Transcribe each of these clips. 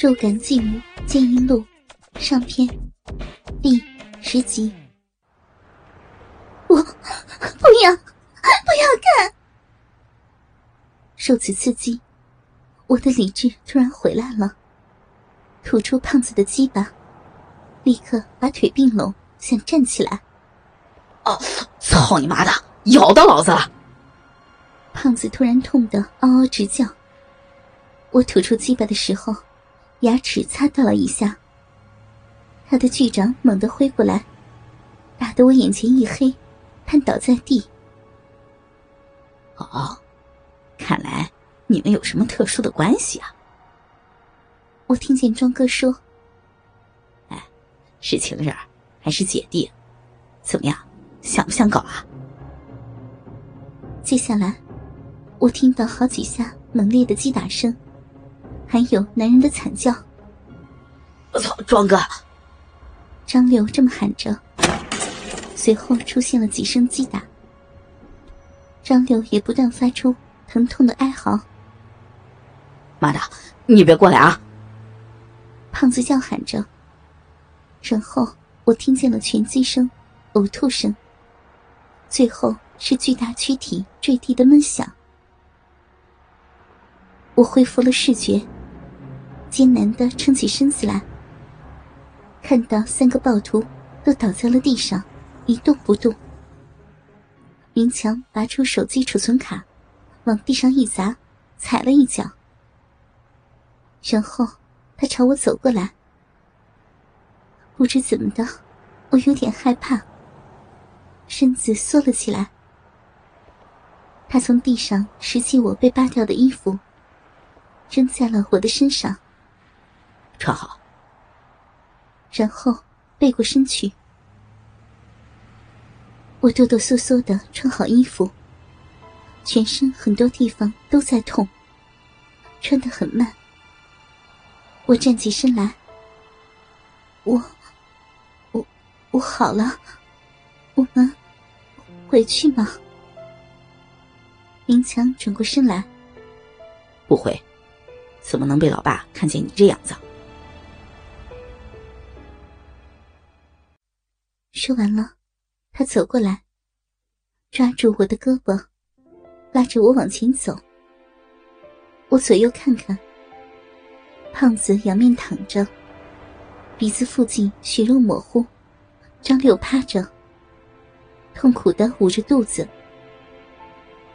肉感继母剑阴录上篇第十集。我不要，不要看！受此刺激，我的理智突然回来了，吐出胖子的鸡巴，立刻把腿并拢，想站起来。哦，操你妈的！咬到老子了！胖子突然痛得嗷嗷直叫。我吐出鸡巴的时候，牙齿擦到了一下。他的巨掌猛地挥过来，打得我眼前一黑，瘫倒在地。哦，看来你们有什么特殊的关系啊？我听见庄哥说：“哎，是情人还是姐弟？怎么样，想不想搞啊？”接下来，我听到好几下猛烈的击打声。还有男人的惨叫。我操，庄哥！张六这么喊着，随后出现了几声击打。张六也不断发出疼痛的哀嚎。妈的，你别过来啊！胖子叫喊着。然后我听见了拳击声、呕吐声，最后是巨大躯体坠地的闷响。我恢复了视觉。艰难的撑起身子来，看到三个暴徒都倒在了地上，一动不动。明强拔出手机储存卡，往地上一砸，踩了一脚。然后他朝我走过来，不知怎么的，我有点害怕，身子缩了起来。他从地上拾起我被扒掉的衣服，扔在了我的身上。穿好，然后背过身去。我哆哆嗦嗦的穿好衣服，全身很多地方都在痛，穿得很慢。我站起身来，我，我，我好了，我们回去吗？林强转过身来，不回，怎么能被老爸看见你这样子？说完了，他走过来，抓住我的胳膊，拉着我往前走。我左右看看，胖子仰面躺着，鼻子附近血肉模糊，张六趴着，痛苦的捂着肚子，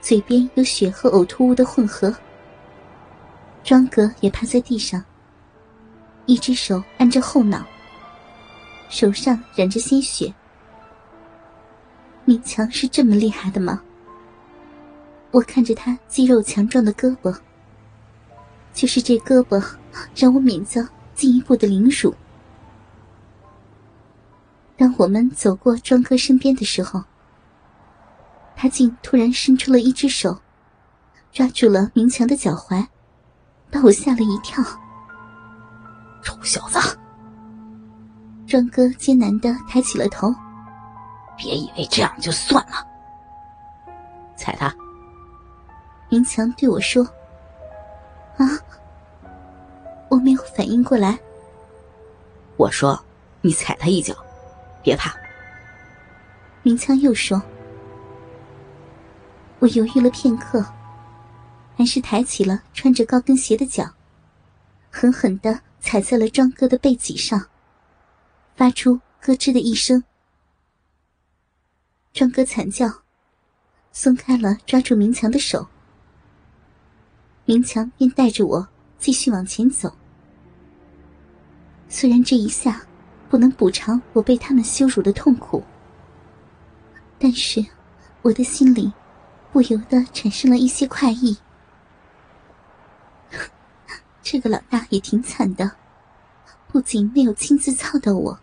嘴边有血和呕吐物的混合。庄哥也趴在地上，一只手按着后脑。手上染着鲜血，明强是这么厉害的吗？我看着他肌肉强壮的胳膊，就是这胳膊让我免遭进一步的凌辱。当我们走过庄哥身边的时候，他竟突然伸出了一只手，抓住了明强的脚踝，把我吓了一跳。臭小子！庄哥艰难的抬起了头，别以为这样就算了。踩他！明强对我说：“啊！”我没有反应过来。我说：“你踩他一脚，别怕。”明强又说：“我犹豫了片刻，还是抬起了穿着高跟鞋的脚，狠狠的踩在了庄哥的背脊上。”发出咯吱的一声，庄哥惨叫，松开了抓住明强的手。明强便带着我继续往前走。虽然这一下不能补偿我被他们羞辱的痛苦，但是我的心里不由得产生了一些快意。这个老大也挺惨的，不仅没有亲自操到我。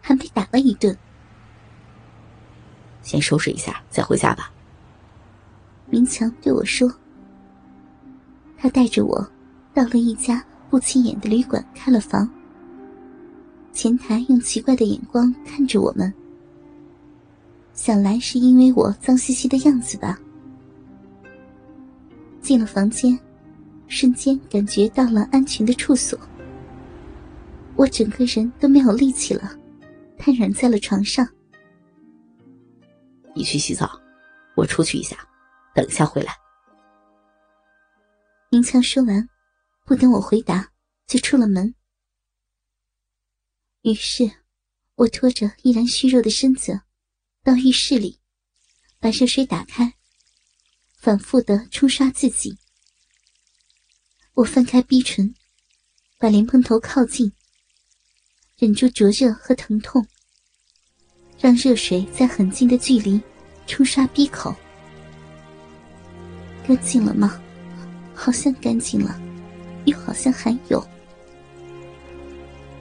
还被打了一顿，先收拾一下再回家吧。明强对我说：“他带着我到了一家不起眼的旅馆，开了房。前台用奇怪的眼光看着我们，想来是因为我脏兮兮的样子吧。”进了房间，瞬间感觉到了安全的处所。我整个人都没有力气了，瘫软在了床上。你去洗澡，我出去一下，等一下回来。明强说完，不等我回答，就出了门。于是，我拖着依然虚弱的身子，到浴室里，把热水打开，反复的冲刷自己。我翻开逼唇，把莲蓬头靠近，忍住灼热和疼痛，让热水在很近的距离冲刷鼻口。干净了吗？好像干净了，又好像还有。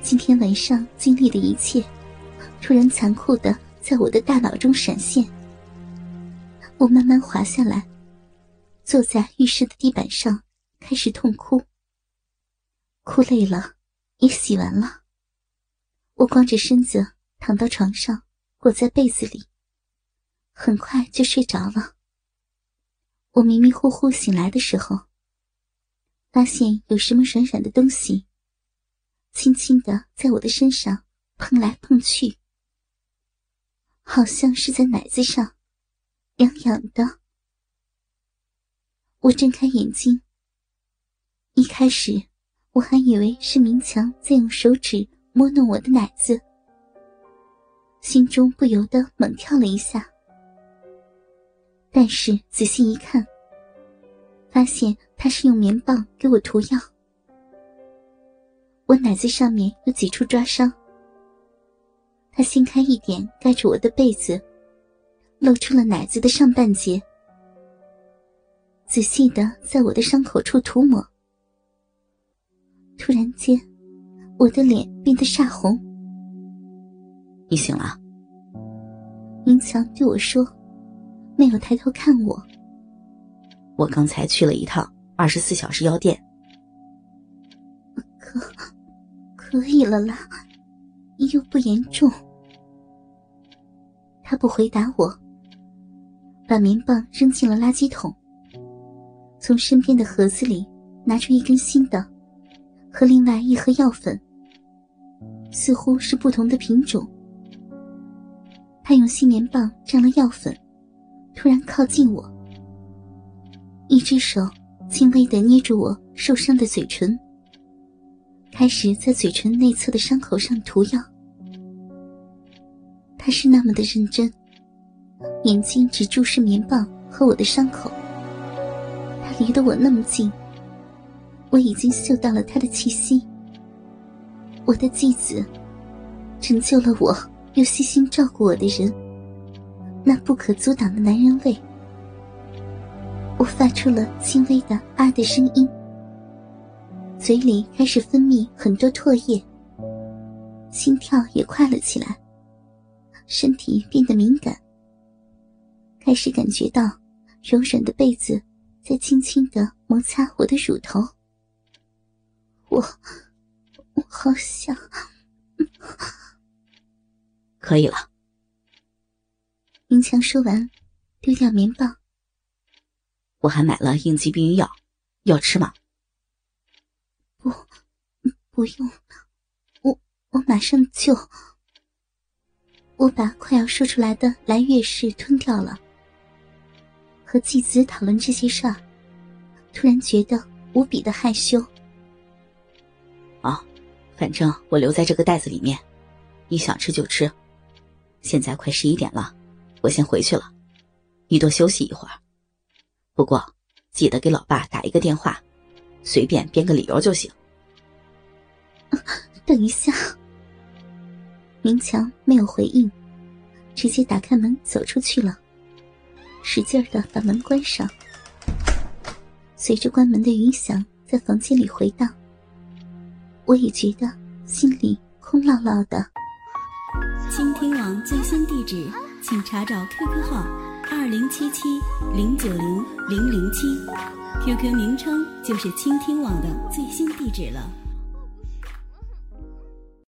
今天晚上经历的一切，突然残酷的在我的大脑中闪现。我慢慢滑下来，坐在浴室的地板上，开始痛哭。哭累了，也洗完了。我光着身子躺到床上，裹在被子里，很快就睡着了。我迷迷糊糊醒来的时候，发现有什么软软的东西。轻轻的在我的身上碰来碰去，好像是在奶子上，痒痒的。我睁开眼睛，一开始我还以为是明强在用手指摸弄我的奶子，心中不由得猛跳了一下。但是仔细一看，发现他是用棉棒给我涂药。我奶子上面有几处抓伤，他掀开一点盖着我的被子，露出了奶子的上半截，仔细的在我的伤口处涂抹。突然间，我的脸变得煞红。你醒了？明强对我说，没有抬头看我。我刚才去了一趟二十四小时药店。可。可以了啦，又不严重。他不回答我，把棉棒扔进了垃圾桶，从身边的盒子里拿出一根新的，和另外一盒药粉，似乎是不同的品种。他用新棉棒蘸了药粉，突然靠近我，一只手轻微的捏住我受伤的嘴唇。开始在嘴唇内侧的伤口上涂药，他是那么的认真，眼睛只注视棉棒和我的伤口。他离得我那么近，我已经嗅到了他的气息。我的继子，成就了我又细心照顾我的人，那不可阻挡的男人味。我发出了轻微的“啊”的声音。嘴里开始分泌很多唾液，心跳也快了起来，身体变得敏感，开始感觉到柔软的被子在轻轻的摩擦我的乳头。我好想，可以了。明强说完，丢掉棉棒。我还买了应急避孕药，要吃吗？不，不用，我我马上就。我把快要说出来的来月事吞掉了。和继子讨论这些事儿，突然觉得无比的害羞。反正我留在这个袋子里面，你想吃就吃。现在快十一点了，我先回去了，你多休息一会儿。不过记得给老爸打一个电话。随便编个理由就行。等一下，明强没有回应，直接打开门走出去了，使劲的把门关上。随着关门的余响在房间里回荡，我也觉得心里空落落的。倾听网最新地址，请查找 QQ 号二零七七零九零零零七。QQ 名称就是倾听网的最新地址了。